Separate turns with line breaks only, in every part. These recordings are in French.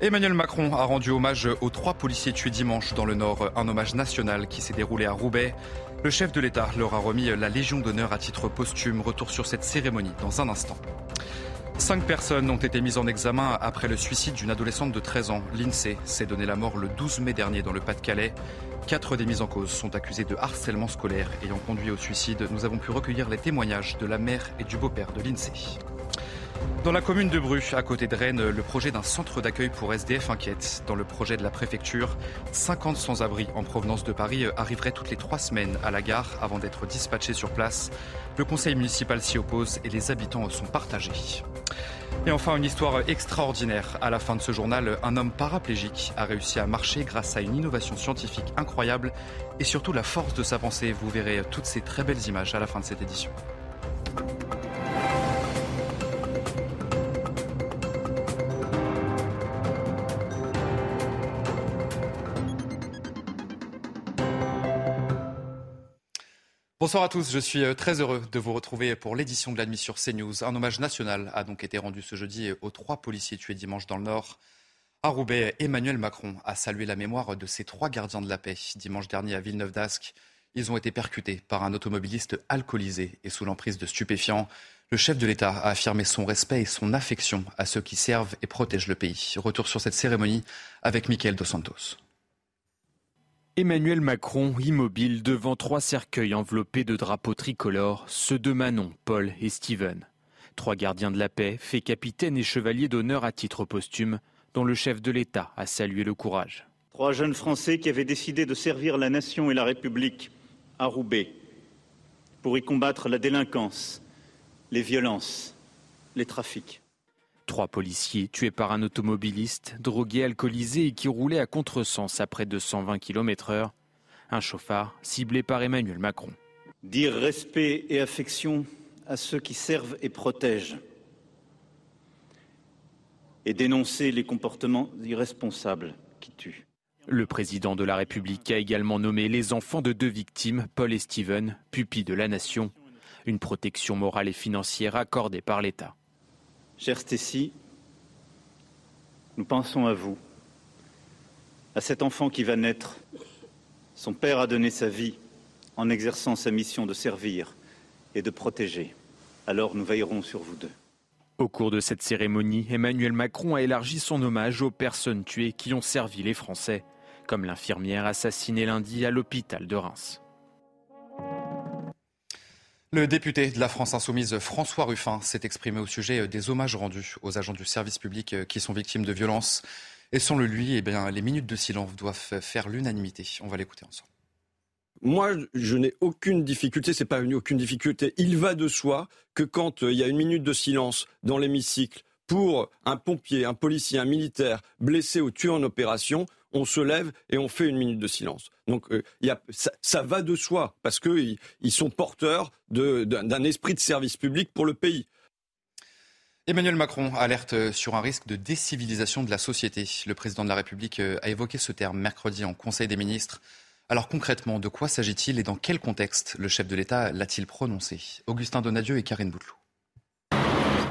Emmanuel Macron a rendu hommage aux trois policiers tués dimanche dans le Nord, un hommage national qui s'est déroulé à Roubaix. Le chef de l'État leur a remis la Légion d'honneur à titre posthume. Retour sur cette cérémonie dans un instant. Cinq personnes ont été mises en examen après le suicide d'une adolescente de 13 ans. L'INSEE s'est donné la mort le 12 mai dernier dans le Pas-de-Calais. Quatre des mises en cause sont accusées de harcèlement scolaire ayant conduit au suicide. Nous avons pu recueillir les témoignages de la mère et du beau-père de l'INSEE. Dans la commune de Bru, à côté de Rennes, le projet d'un centre d'accueil pour SDF inquiète. Dans le projet de la préfecture, 50 sans-abri en provenance de Paris arriveraient toutes les trois semaines à la gare avant d'être dispatchés sur place. Le conseil municipal s'y oppose et les habitants sont partagés. Et enfin, une histoire extraordinaire. À la fin de ce journal, un homme paraplégique a réussi à marcher grâce à une innovation scientifique incroyable et surtout la force de sa pensée. Vous verrez toutes ces très belles images à la fin de cette édition. Bonsoir à tous, je suis euh, très heureux de vous retrouver pour l'édition de la nuit sur CNews. Un hommage national a donc été rendu ce jeudi aux trois policiers tués dimanche dans le Nord. À Roubaix, Emmanuel Macron a salué la mémoire de ces trois gardiens de la paix. Dimanche dernier à Villeneuve d'Ascq, ils ont été percutés par un automobiliste alcoolisé et sous l'emprise de stupéfiants. Le chef de l'État a affirmé son respect et son affection à ceux qui servent et protègent le pays. Retour sur cette cérémonie avec Mickaël Dos Santos.
Emmanuel Macron, immobile devant trois cercueils enveloppés de drapeaux tricolores, ceux de Manon, Paul et Steven. Trois gardiens de la paix, faits capitaine et chevalier d'honneur à titre posthume, dont le chef de l'État a salué le courage.
Trois jeunes Français qui avaient décidé de servir la nation et la République à Roubaix pour y combattre la délinquance, les violences, les trafics.
Trois policiers tués par un automobiliste, drogué, alcoolisé et qui roulait à contresens à près de 120 km/h. Un chauffard ciblé par Emmanuel Macron.
Dire respect et affection à ceux qui servent et protègent. Et dénoncer les comportements irresponsables qui tuent.
Le président de la République a également nommé les enfants de deux victimes, Paul et Steven, pupilles de la nation. Une protection morale et financière accordée par l'État.
Cher Stécie, nous pensons à vous, à cet enfant qui va naître. Son père a donné sa vie en exerçant sa mission de servir et de protéger. Alors nous veillerons sur vous deux.
Au cours de cette cérémonie, Emmanuel Macron a élargi son hommage aux personnes tuées qui ont servi les Français, comme l'infirmière assassinée lundi à l'hôpital de Reims.
Le député de la France insoumise François Ruffin s'est exprimé au sujet des hommages rendus aux agents du service public qui sont victimes de violences. Et selon lui, eh bien, les minutes de silence doivent faire l'unanimité. On va l'écouter ensemble.
Moi, je n'ai aucune difficulté, c'est pas une aucune difficulté. Il va de soi que quand euh, il y a une minute de silence dans l'hémicycle pour un pompier, un policier, un militaire blessé ou tué en opération, on se lève et on fait une minute de silence. Donc euh, ça, va de soi, parce qu'ils ils sont porteurs d'un esprit de service public pour le pays.
Emmanuel Macron alerte sur un risque de décivilisation de la société. Le président de la République euh, a évoqué ce terme mercredi en Conseil des ministres. Alors concrètement, de quoi s'agit-il et dans quel contexte le chef de l'État l'a-t-il prononcé? Augustin Donadieu et Karine Bouteloup.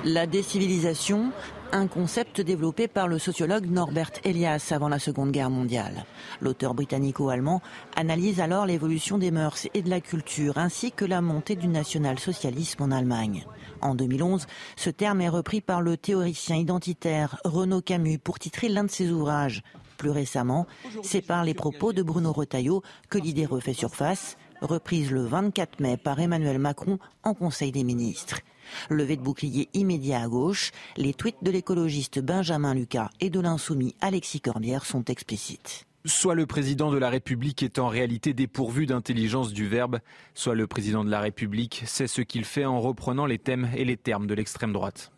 La décivilisation, un concept développé par le sociologue Norbert Elias avant la Seconde Guerre mondiale. L'auteur britannico-allemand analyse alors l'évolution des mœurs et de la culture ainsi que la montée du national-socialisme en Allemagne. En 2011, ce terme est repris par le théoricien identitaire Renaud Camus pour titrer l'un de ses ouvrages. Plus récemment, c'est par les propos de Bruno Retailleau que l'idée refait surface, reprise le 24 mai par Emmanuel Macron en Conseil des ministres. Levé de bouclier immédiat à gauche, les tweets de l'écologiste Benjamin Lucas et de l'insoumis Alexis Corbière sont explicites.
Soit le président de la République est en réalité dépourvu d'intelligence du verbe, soit le président de la République sait ce qu'il fait en reprenant les thèmes et les termes de l'extrême droite.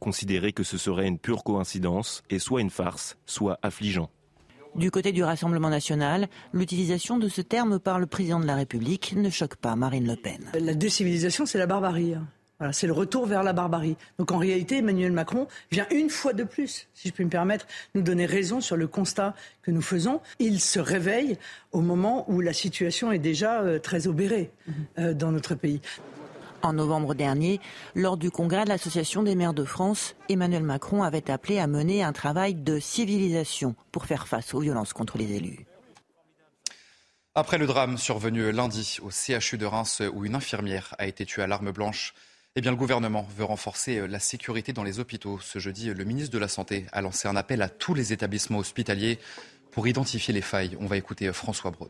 considérer que ce serait une pure coïncidence et soit une farce, soit affligeant.
Du côté du Rassemblement national, l'utilisation de ce terme par le président de la République ne choque pas Marine Le Pen.
La décivilisation, c'est la barbarie. Voilà, c'est le retour vers la barbarie. Donc en réalité, Emmanuel Macron vient une fois de plus, si je puis me permettre, nous donner raison sur le constat que nous faisons. Il se réveille au moment où la situation est déjà euh, très obérée euh, dans notre pays.
En novembre dernier, lors du congrès de l'Association des maires de France, Emmanuel Macron avait appelé à mener un travail de civilisation pour faire face aux violences contre les élus.
Après le drame survenu lundi au CHU de Reims où une infirmière a été tuée à l'arme blanche, eh bien, le gouvernement veut renforcer euh, la sécurité dans les hôpitaux. Ce jeudi, le ministre de la Santé a lancé un appel à tous les établissements hospitaliers pour identifier les failles. On va écouter euh, François Braun.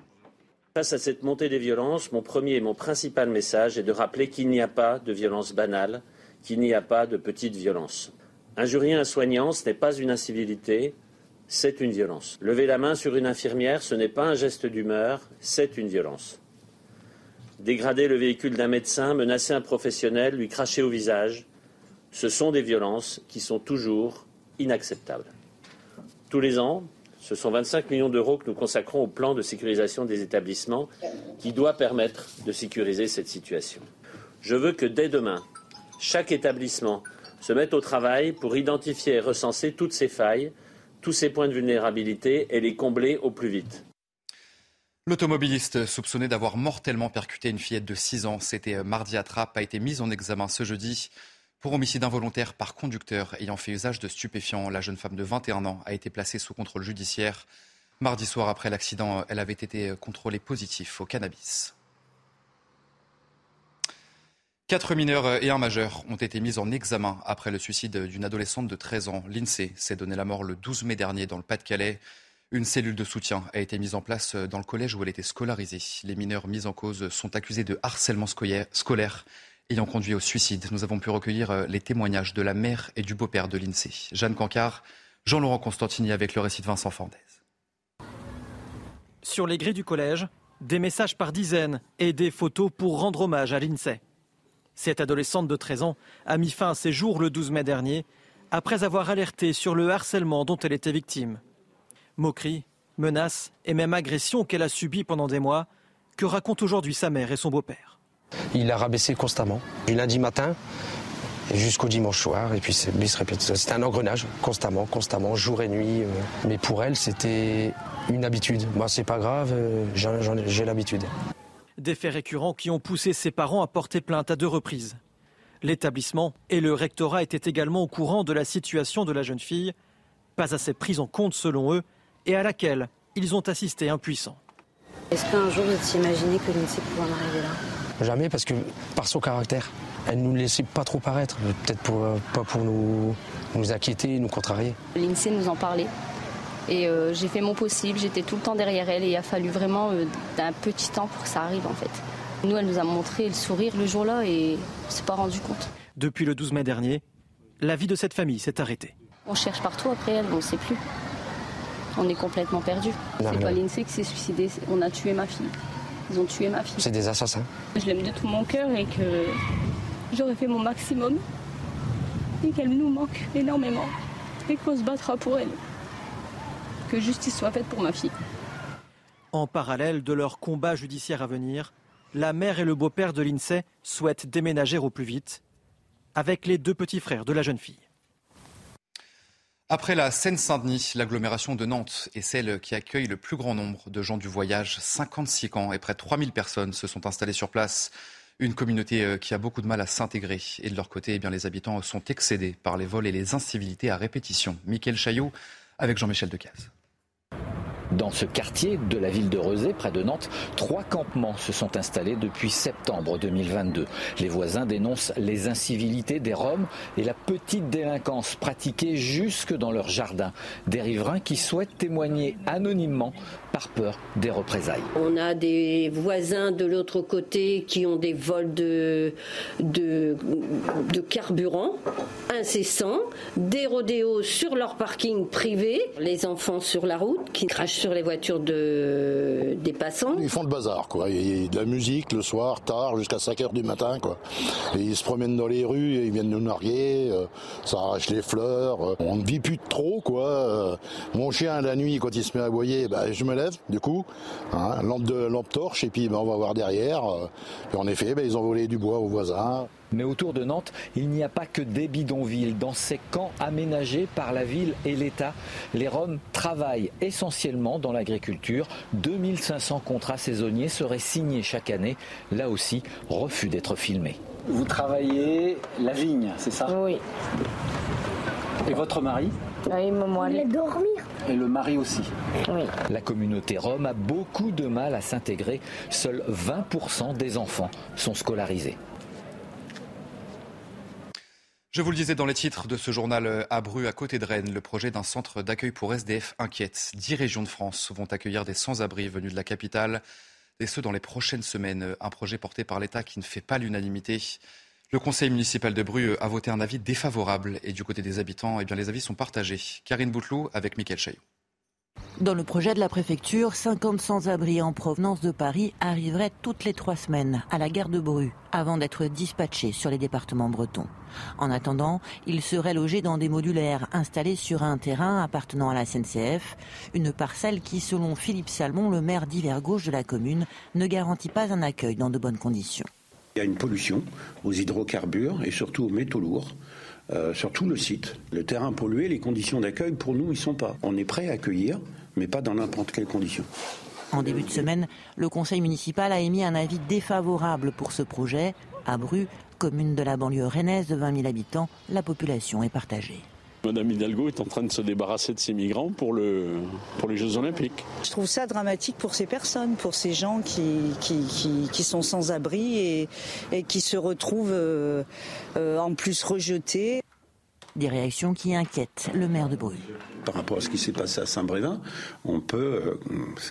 Face à cette montée des violences, mon premier et mon principal message est de rappeler qu'il n'y a pas de violence banale, qu'il n'y a pas de petite violence. Injurier un soignant, ce n'est pas une incivilité, c'est une violence. Lever la main sur une infirmière, ce n'est pas un geste d'humeur, c'est une violence. Dégrader le véhicule d'un médecin, menacer un professionnel, lui cracher au visage, ce sont des violences qui sont toujours inacceptables. Tous les ans, ce sont 25 millions d'euros que nous consacrons au plan de sécurisation des établissements qui doit permettre de sécuriser cette situation. Je veux que dès demain, chaque établissement se mette au travail pour identifier et recenser toutes ces failles, tous ces points de vulnérabilité et les combler au plus vite.
L'automobiliste soupçonné d'avoir mortellement percuté une fillette de 6 ans, c'était mardi à Trappes, a été mis en examen ce jeudi pour homicide involontaire par conducteur ayant fait usage de stupéfiants. La jeune femme de 21 ans a été placée sous contrôle judiciaire. Mardi soir, après l'accident, elle avait été contrôlée positif au cannabis. Quatre mineurs et un majeur ont été mis en examen après le suicide d'une adolescente de 13 ans. L'INSEE s'est donné la mort le 12 mai dernier dans le Pas-de-Calais. Une cellule de soutien a été mise en place dans le collège où elle était scolarisée. Les mineurs mis en cause sont accusés de harcèlement scolaire ayant conduit au suicide. Nous avons pu recueillir euh, les témoignages de la mère et du beau-père de l'INSEE. Jeanne Cancard, Jean-Laurent Constantini avec le récit de Vincent Fandez.
Sur les grilles du collège, des messages par dizaines et des photos pour rendre hommage à l'INSEE. Cette adolescente de 13 ans a mis fin à ses jours le 12 mai dernier après avoir alerté sur le harcèlement dont elle était victime. Moqueries, menaces et même agressions qu'elle a subies pendant des mois, que racontent aujourd'hui sa mère et son beau-père.
Il a rabaissé constamment, du lundi matin jusqu'au dimanche soir, et puis répète. C'était un engrenage, constamment, constamment, jour et nuit. Euh. Mais pour elle, c'était une habitude. Moi, c'est pas grave, euh, j'ai l'habitude.
Des faits récurrents qui ont poussé ses parents à porter plainte à deux reprises. L'établissement et le rectorat étaient également au courant de la situation de la jeune fille, pas assez prise en compte selon eux, et à laquelle ils ont assisté impuissants.
Est-ce qu'un jour vous étiez imaginé que l'INSEE pouvait en arriver là?
Jamais, parce que par son caractère, elle ne nous laissait pas trop paraître, peut-être pour, euh, pas pour nous, nous inquiéter, nous contrarier.
L'INSEE nous en parlait. Et euh, j'ai fait mon possible, j'étais tout le temps derrière elle et il a fallu vraiment euh, d'un petit temps pour que ça arrive en fait. Nous, elle nous a montré le sourire le jour-là et on s'est pas rendu compte.
Depuis le 12 mai dernier, la vie de cette famille s'est arrêtée.
On cherche partout après elle, on ne sait plus on est complètement perdu. C'est pas l'INSEE qui s'est suicidé, on a tué ma fille. Ils ont tué ma fille.
C'est des assassins.
Je l'aime de tout mon cœur et que j'aurais fait mon maximum et qu'elle nous manque énormément et qu'on se battra pour elle. Que justice soit faite pour ma fille.
En parallèle de leur combat judiciaire à venir, la mère et le beau-père de l'INSEE souhaitent déménager au plus vite avec les deux petits frères de la jeune fille.
Après la Seine-Saint-Denis, l'agglomération de Nantes est celle qui accueille le plus grand nombre de gens du voyage. 56 camps et près de 3000 personnes se sont installées sur place. Une communauté euh, qui a beaucoup de mal à s'intégrer. Et de leur côté, eh les habitants sont excédés par les vols et les incivilités à répétition. Michael Chaillot avec Jean-Michel Decaze.
Dans ce quartier de la ville de Rezé, près de Nantes, trois campements se sont installés depuis septembre 2022. Les voisins dénoncent les incivilités des Roms et la petite délinquance pratiquée jusque dans leur jardin. Des riverains qui souhaitent témoigner anonymement par peur des représailles.
On a des voisins de l'autre côté qui ont des vols de, de, de carburant incessants, des rodéos sur leur parking privé, les enfants sur la route qui crachent sur les voitures de, des passants.
Ils font le bazar, quoi. Il y a de la musique le soir, tard, jusqu'à 5 heures du matin, quoi. Et ils se promènent dans les rues, et ils viennent nous narguer, euh, ça arrache les fleurs. Euh. on ne vit plus trop, quoi. Euh. mon chien, la nuit, quand il se met à aboyer, bah, je me lève, du coup, hein, lampe, de, lampe torche, et puis bah, on va voir derrière. et en effet, bah, ils ont volé du bois aux voisins.
Mais autour de Nantes, il n'y a pas que des bidonvilles. Dans ces camps aménagés par la ville et l'État, les Roms travaillent essentiellement dans l'agriculture. 2500 contrats saisonniers seraient signés chaque année. Là aussi, refus d'être filmés.
Vous travaillez la vigne, c'est ça?
Oui.
Et votre mari?
Oui, moi. Il
dormir.
Et le mari aussi
Oui.
La communauté rome a beaucoup de mal à s'intégrer. Seuls 20% des enfants sont scolarisés.
Je vous le disais dans les titres de ce journal euh, à Bru, à côté de Rennes, le projet d'un centre d'accueil pour SDF inquiète. Dix régions de France vont accueillir des sans-abri venus de la capitale, et ce dans les prochaines semaines. Un projet porté par l'État qui ne fait pas l'unanimité. Le conseil municipal de Bru a voté un avis défavorable et du côté des habitants, eh les avis sont partagés. Karine Bouteloup avec Mickaël Chaillot.
Dans le projet de la préfecture, 50 sans-abri en provenance de Paris arriveraient toutes les trois semaines à la gare de Bru avant d'être dispatchés sur les départements bretons. En attendant, ils seraient logés dans des modulaires installés sur un terrain appartenant à la SNCF, une parcelle qui, selon Philippe Salmon, le maire d'hiver gauche de la commune, ne garantit pas un accueil dans de bonnes conditions.
Il y a une pollution aux hydrocarbures et surtout aux métaux lourds. Euh, sur tout le site. Le terrain pollué, les conditions d'accueil, pour nous, ils sont pas. On est prêt à accueillir, mais pas dans n'importe quelle condition.
En début de semaine, le conseil municipal a émis un avis défavorable pour ce projet. À Bru, commune de la banlieue rennaise de 20 000 habitants, la population est partagée.
Madame Hidalgo est en train de se débarrasser de ces migrants pour, le, pour les Jeux Olympiques.
Je trouve ça dramatique pour ces personnes, pour ces gens qui, qui, sont sans abri et, et, qui se retrouvent euh, euh, en plus rejetés.
Des réactions qui inquiètent le maire de Bruges.
Par rapport à ce qui s'est passé à Saint-Brévin, on peut euh,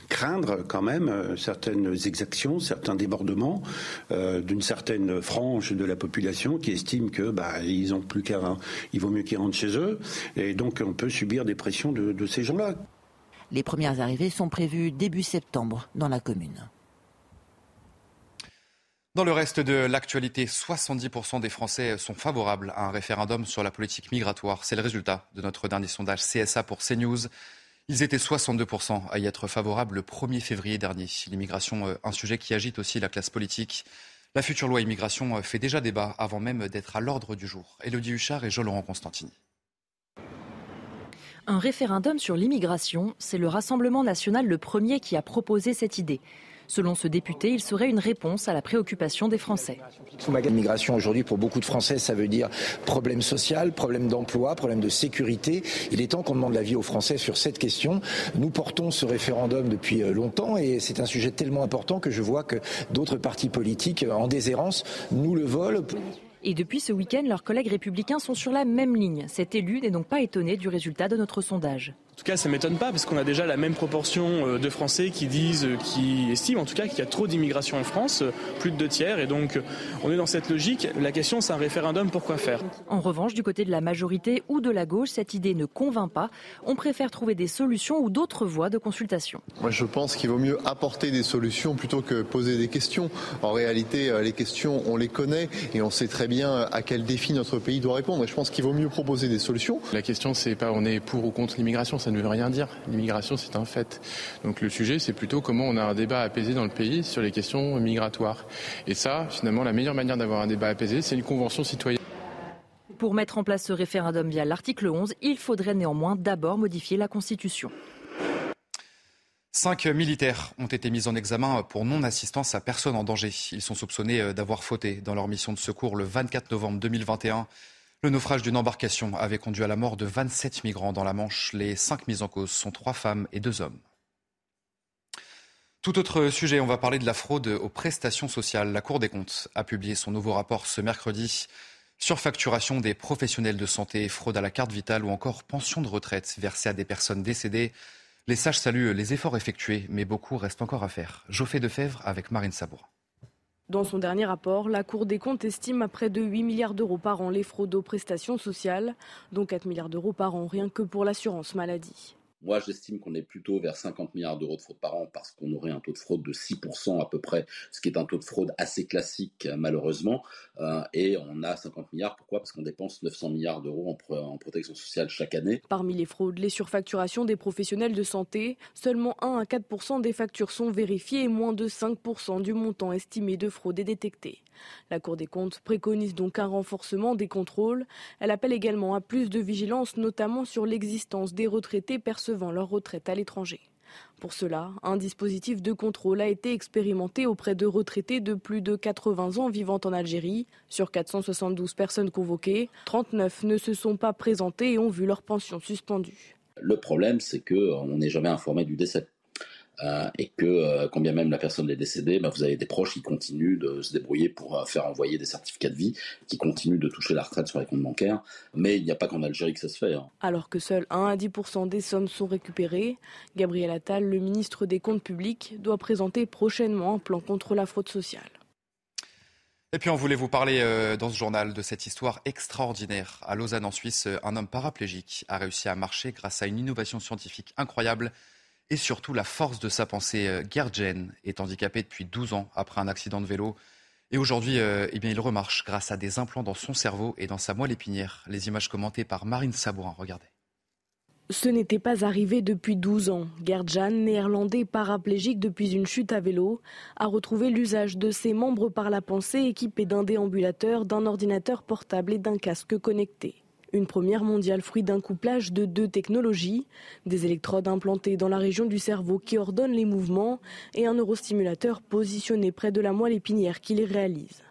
craindre quand même euh, certaines exactions, certains débordements euh, d'une certaine frange de la population qui estime que bah, ils ont plus qu'à, il vaut mieux qu'ils rentrent chez eux, et donc on peut subir des pressions de, de ces gens-là.
Les premières arrivées sont prévues début septembre dans la commune.
Dans le reste de l'actualité, 70% des Français sont favorables à un référendum sur la politique migratoire. C'est le résultat de notre dernier sondage CSA pour CNews. Ils étaient 62% à y être favorables le 1er février dernier. L'immigration, euh, un sujet qui agite aussi la classe politique. La future loi immigration euh, fait déjà débat avant même d'être à l'ordre du jour. Elodie Huchard et Jean-Laurent Constantini.
Un référendum sur l'immigration, c'est le Rassemblement national le premier qui a proposé cette idée. Selon ce député, il serait une réponse à la préoccupation des Français.
L'immigration aujourd'hui, pour beaucoup de Français, ça veut dire problème social, problème d'emploi, problème de sécurité. Il est temps qu'on demande l'avis aux Français sur cette question. Nous portons ce référendum depuis euh, longtemps et c'est un sujet tellement important que je vois que d'autres partis politiques en déshérence nous le volent.
Et depuis ce week-end, leurs collègues républicains sont sur la même ligne. Cet élu n'est donc pas étonné du résultat de notre sondage.
En tout cas, ça m'étonne pas parce qu'on a déjà la même proportion euh, de Français qui disent, euh, qui estiment en tout cas qu'il y a trop d'immigration en France, euh, plus de deux tiers, et donc on est dans cette logique. La question, c'est un référendum, pourquoi faire?
En revanche, du côté de la majorité ou de la gauche, cette idée ne convainc pas. On préfère trouver des solutions ou d'autres voies de consultation.
Moi, je pense qu'il vaut mieux apporter des solutions plutôt que poser des questions. En réalité, les questions, on les connaît et on sait très bien à quel défi notre pays doit répondre. Et je pense qu'il vaut mieux proposer des solutions.
La question, c'est pas on est pour ou contre l'immigration ça ne veut rien dire. L'immigration, c'est un fait. Donc le sujet, c'est plutôt comment on a un débat apaisé dans le pays sur les questions migratoires. Et ça, finalement, la meilleure manière d'avoir un débat apaisé, c'est une convention citoyenne.
Pour mettre en place ce référendum via l'article 11, il faudrait néanmoins d'abord modifier la Constitution.
Cinq militaires ont été mis en examen pour non-assistance à personne en danger. Ils sont soupçonnés d'avoir fauté dans leur mission de secours le 24 novembre 2021 le naufrage d'une embarcation avait conduit à la mort de 27 migrants dans la Manche. Les cinq mises en cause sont trois femmes et deux hommes. Tout autre sujet, on va parler de la fraude aux prestations sociales. La Cour des comptes a publié son nouveau rapport ce mercredi. Surfacturation des professionnels de santé, fraude à la carte vitale ou encore pension de retraite versée à des personnes décédées. Les sages saluent les efforts effectués, mais beaucoup reste encore à faire. Geoffrey Defebvre avec Marine Sabour.
Dans son dernier rapport, la Cour des comptes estime à près de 8 milliards d'euros par an les fraudes aux prestations sociales, dont 4 milliards d'euros par an rien que pour l'assurance maladie.
Moi, j'estime qu'on est plutôt vers 50 milliards d'euros de fraude par an parce qu'on aurait un taux de fraude de 6% à peu près, ce qui est un taux de fraude assez classique malheureusement. Euh, et on a 50 milliards. Pourquoi? Parce qu'on dépense 900 milliards d'euros en, en, protection sociale chaque année.
Parmi les fraudes, les surfacturations des professionnels de santé, seulement 1 à 4% des factures sont vérifiées et moins de 5% du montant estimé de fraude est détecté. La Cour des comptes préconise donc un renforcement des contrôles. Elle appelle également à plus de vigilance, notamment sur l'existence des retraités percevant leur retraite à l'étranger. Pour cela, un dispositif de contrôle a été expérimenté auprès de retraités de plus de 80 ans vivant en Algérie. Sur 472 personnes convoquées, 39 ne se sont pas présentées et ont vu leur pension suspendue.
Le problème, c'est qu'on n'est jamais informé du décès. Euh, et que euh, quand bien même la personne est décédée, bah, vous avez des proches qui continuent de se débrouiller pour euh, faire envoyer des certificats de vie, qui continuent de toucher la retraite sur les comptes bancaires. Mais il n'y a pas qu'en Algérie que ça se fait. Hein.
Alors que seuls 1 à 10% des sommes sont récupérées, Gabriel Attal, le ministre des Comptes publics, doit présenter prochainement un plan contre la fraude sociale.
Et puis on voulait vous parler dans ce journal de cette histoire extraordinaire. À Lausanne en Suisse, un homme paraplégique a réussi à marcher grâce à une innovation scientifique incroyable et surtout la force de sa pensée. Euh, Gerdjen est handicapé depuis 12 ans après un accident de vélo. Et aujourd'hui, euh, eh bien, il remarche grâce à des implants dans son cerveau et dans sa moelle épinière. Les images commentées par Marine Sabourin. Regardez.
Ce n'était pas arrivé depuis 12 ans. Gerdjan, néerlandais paraplégique depuis une chute à vélo, a retrouvé l'usage de ses membres par la pensée équipé d'un déambulateur, d'un ordinateur portable et d'un casque connecté. Une première mondiale fruit d'un couplage de deux technologies, des électrodes implantées dans la région du cerveau qui ordonnent les mouvements et un neurostimulateur positionné près de la moelle épinière qui les réalise.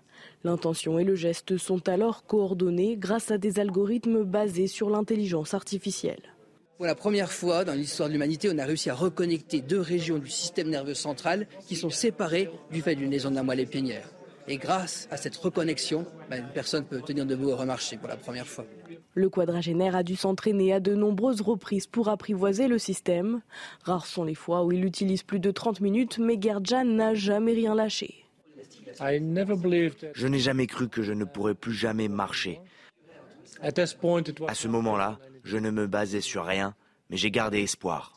L'intention et le geste sont alors coordonnés grâce à des algorithmes basés sur l'intelligence artificielle.
Pour la première fois dans l'histoire de l'humanité, on a réussi à reconnecter deux régions du système nerveux central qui sont séparées du fait d'une lésion de la moelle épinière. Et grâce à cette reconnexion, ben, une personne peut tenir debout et remarcher pour la première fois.
Le quadragénaire a dû s'entraîner à de nombreuses reprises pour apprivoiser le système. Rares sont les fois où il utilise plus de 30 minutes, mais Gerdjan n'a jamais rien lâché.
Je n'ai jamais cru que je ne pourrais plus jamais marcher. À ce moment-là, je ne me basais sur rien, mais j'ai gardé espoir.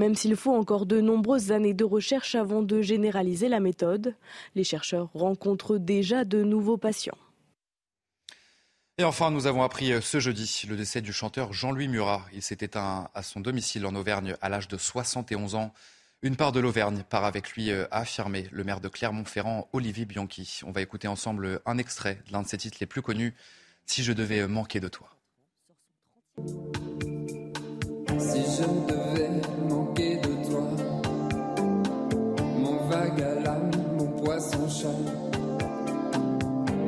Même s'il faut encore de nombreuses années de recherche avant de généraliser la méthode, les chercheurs rencontrent déjà de nouveaux patients.
Et enfin, nous avons appris euh, ce jeudi le décès du chanteur Jean-Louis Murat. Il s'est éteint à son domicile en Auvergne à l'âge de 71 ans. Une part de l'Auvergne part avec lui, euh, a affirmé le maire de Clermont-Ferrand, Olivier Bianchi. On va écouter ensemble un extrait de l'un de ses titres les plus connus, Si je devais manquer de toi.
Si je devais mon poisson chat,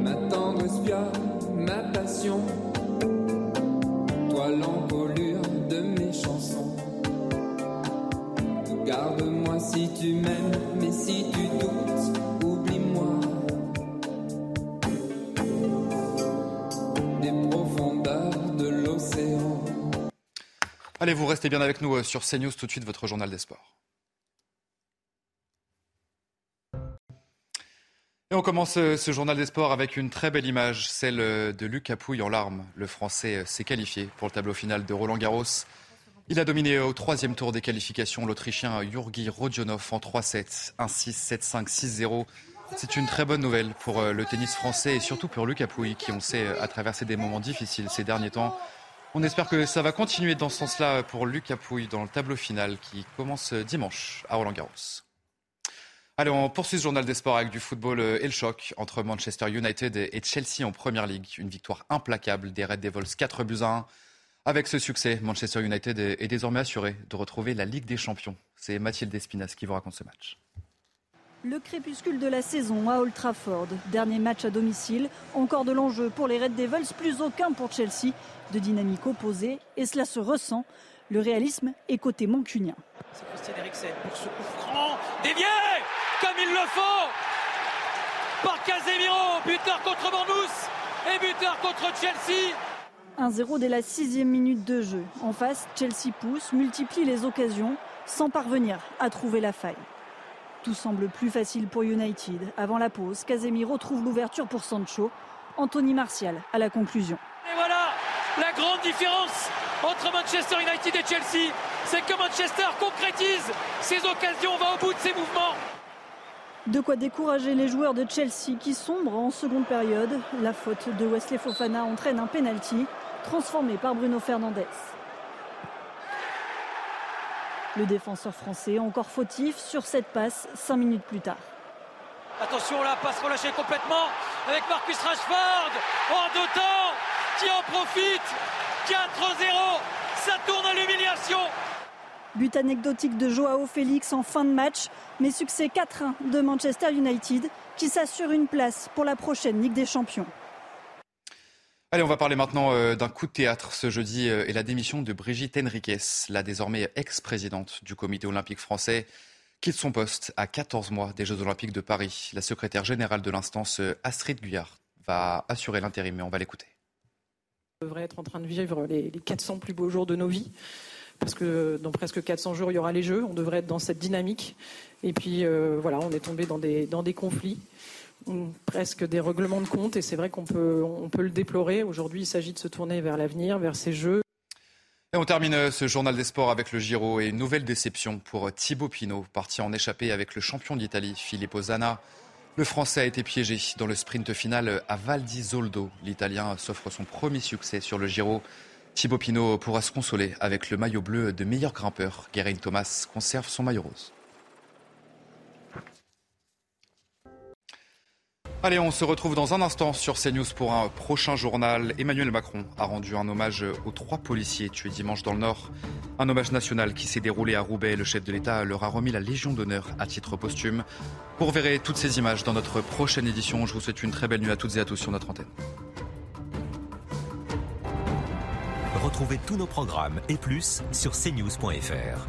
ma tendre ma passion, toi l'encolure de mes chansons. Garde-moi si tu m'aimes,
Allez, vous restez bien avec nous euh, sur CNews tout de suite, votre journal des sports. Et on commence euh, ce journal des sports avec une très belle image, celle euh, de Luc Capouille en larmes. Le Français s'est qualifié pour le tableau final de Roland Garros. Il a dominé au troisième tour des qualifications l'Autrichien Jurgi Rodionov en 3-7, 1-6, 7-5, 6-0. C'est une très bonne nouvelle pour le tennis français et surtout pour Luc Capouille qui, on sait, a traversé des moments difficiles ces derniers temps. On espère que ça va continuer dans ce sens-là pour Luc Capouille dans le tableau final qui commence dimanche à Roland Garros. Allez, on poursuit ce journal des sports avec du football et le choc entre Manchester United et Chelsea en Première Ligue. Une victoire implacable des Red Devils 4 buts à 1. Avec ce succès, Manchester United est désormais assuré de retrouver la Ligue des Champions. C'est Mathilde Espinas qui vous raconte ce match.
Le crépuscule de la saison à Old Trafford. Dernier match à domicile. Encore de l'enjeu pour les Red Devils, plus aucun pour Chelsea. De dynamique opposée et cela se ressent. Le réalisme est côté mancunien.
C'est Christian Eriksen pour ce coup franc. Dévié comme il le faut par Casemiro, buteur contre Bournemouth et buteur contre Chelsea.
1-0 dès la sixième minute de jeu. En face, Chelsea pousse, multiplie les occasions sans parvenir à trouver la faille. Tout semble plus facile pour United. Avant la pause, Casemiro trouve l'ouverture pour Sancho. Anthony Martial à la conclusion.
Et voilà La grande différence entre Manchester United et Chelsea, c'est que Manchester concrétise ses occasions, va au bout de ses mouvements.
De quoi décourager les joueurs de Chelsea qui sombrent en seconde période. La faute de Wesley Fofana entraîne un penalty transformé par Bruno Fernandes. Le défenseur français encore fautif sur cette passe cinq minutes plus tard.
Attention, la passe relâchée complètement avec Marcus Rashford en deux temps qui en profite? 4-0, ça tourne à l'humiliation.
But anecdotique de Joao Félix en fin de match, mais succès 4-1 de Manchester United qui s'assure une place pour la prochaine Ligue des Champions.
Allez, on va parler maintenant euh, d'un coup de théâtre ce jeudi euh, et la démission de Brigitte Henriquez, la désormais ex-présidente du comité olympique français, quitte son poste à 14 mois des Jeux olympiques de Paris. La secrétaire générale de l'instance, euh, Astrid Guyard, va assurer l'intérim, mais on va l'écouter.
On devrait être en train de vivre les 400 plus beaux jours de nos vies parce que dans presque 400 jours, il y aura les Jeux. On devrait être dans cette dynamique. Et puis, voilà, on est tombé dans des conflits presque des règlements de compte et c'est vrai qu'on peut, on peut le déplorer. Aujourd'hui, il s'agit de se tourner vers l'avenir, vers ces jeux.
Et on termine ce journal des sports avec le Giro et une nouvelle déception pour Thibaut Pinot, parti en échappée avec le champion d'Italie, Filippo Zana. Le Français a été piégé dans le sprint final à Val di Zoldo. L'Italien s'offre son premier succès sur le Giro. Thibaut Pinot pourra se consoler avec le maillot bleu de meilleur grimpeur. Guérin Thomas conserve son maillot rose. Allez, on se retrouve dans un instant sur CNews pour un prochain journal. Emmanuel Macron a rendu un hommage aux trois policiers tués dimanche dans le Nord. Un hommage national qui s'est déroulé à Roubaix. Le chef de l'État leur a remis la Légion d'honneur à titre posthume. Vous reverrez toutes ces images dans notre prochaine édition. Je vous souhaite une très belle nuit à toutes et à tous sur notre antenne.
Retrouvez tous nos programmes et plus sur cnews.fr.